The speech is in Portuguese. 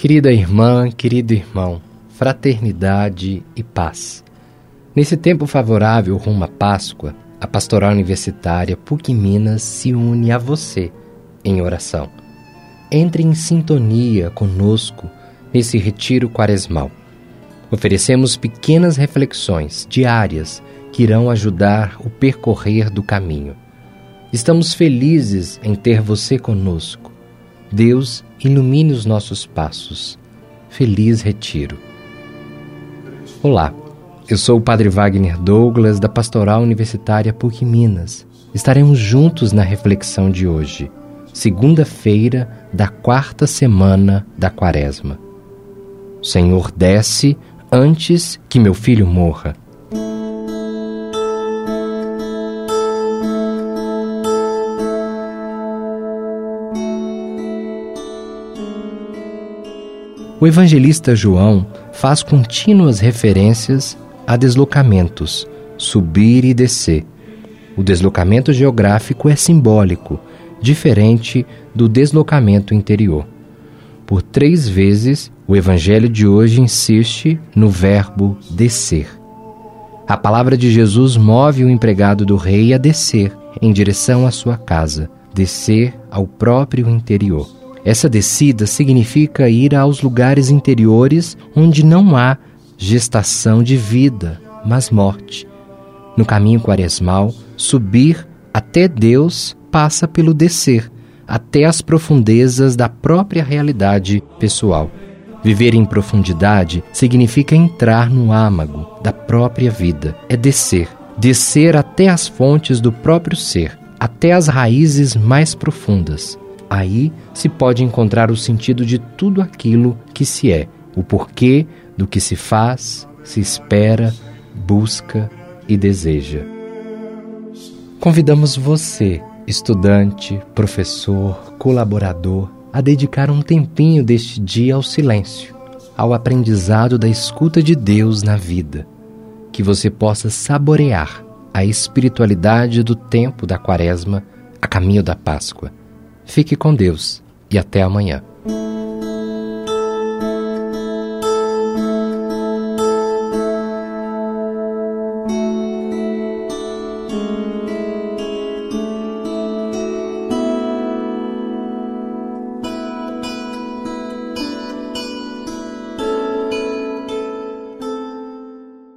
Querida irmã, querido irmão, fraternidade e paz. Nesse tempo favorável rumo à Páscoa, a Pastoral Universitária PUC Minas se une a você em oração. Entre em sintonia conosco nesse retiro quaresmal. Oferecemos pequenas reflexões diárias que irão ajudar o percorrer do caminho. Estamos felizes em ter você conosco Deus ilumine os nossos passos. Feliz retiro. Olá, eu sou o Padre Wagner Douglas da Pastoral Universitária PUC Minas. Estaremos juntos na reflexão de hoje, segunda-feira da quarta semana da Quaresma. Senhor desce antes que meu filho morra. O evangelista João faz contínuas referências a deslocamentos, subir e descer. O deslocamento geográfico é simbólico, diferente do deslocamento interior. Por três vezes, o evangelho de hoje insiste no verbo descer. A palavra de Jesus move o empregado do rei a descer em direção à sua casa, descer ao próprio interior. Essa descida significa ir aos lugares interiores onde não há gestação de vida, mas morte. No caminho quaresmal, subir até Deus passa pelo descer, até as profundezas da própria realidade pessoal. Viver em profundidade significa entrar no âmago da própria vida, é descer, descer até as fontes do próprio ser, até as raízes mais profundas. Aí se pode encontrar o sentido de tudo aquilo que se é, o porquê do que se faz, se espera, busca e deseja. Convidamos você, estudante, professor, colaborador, a dedicar um tempinho deste dia ao silêncio, ao aprendizado da escuta de Deus na vida, que você possa saborear a espiritualidade do tempo da Quaresma a caminho da Páscoa Fique com Deus e até amanhã.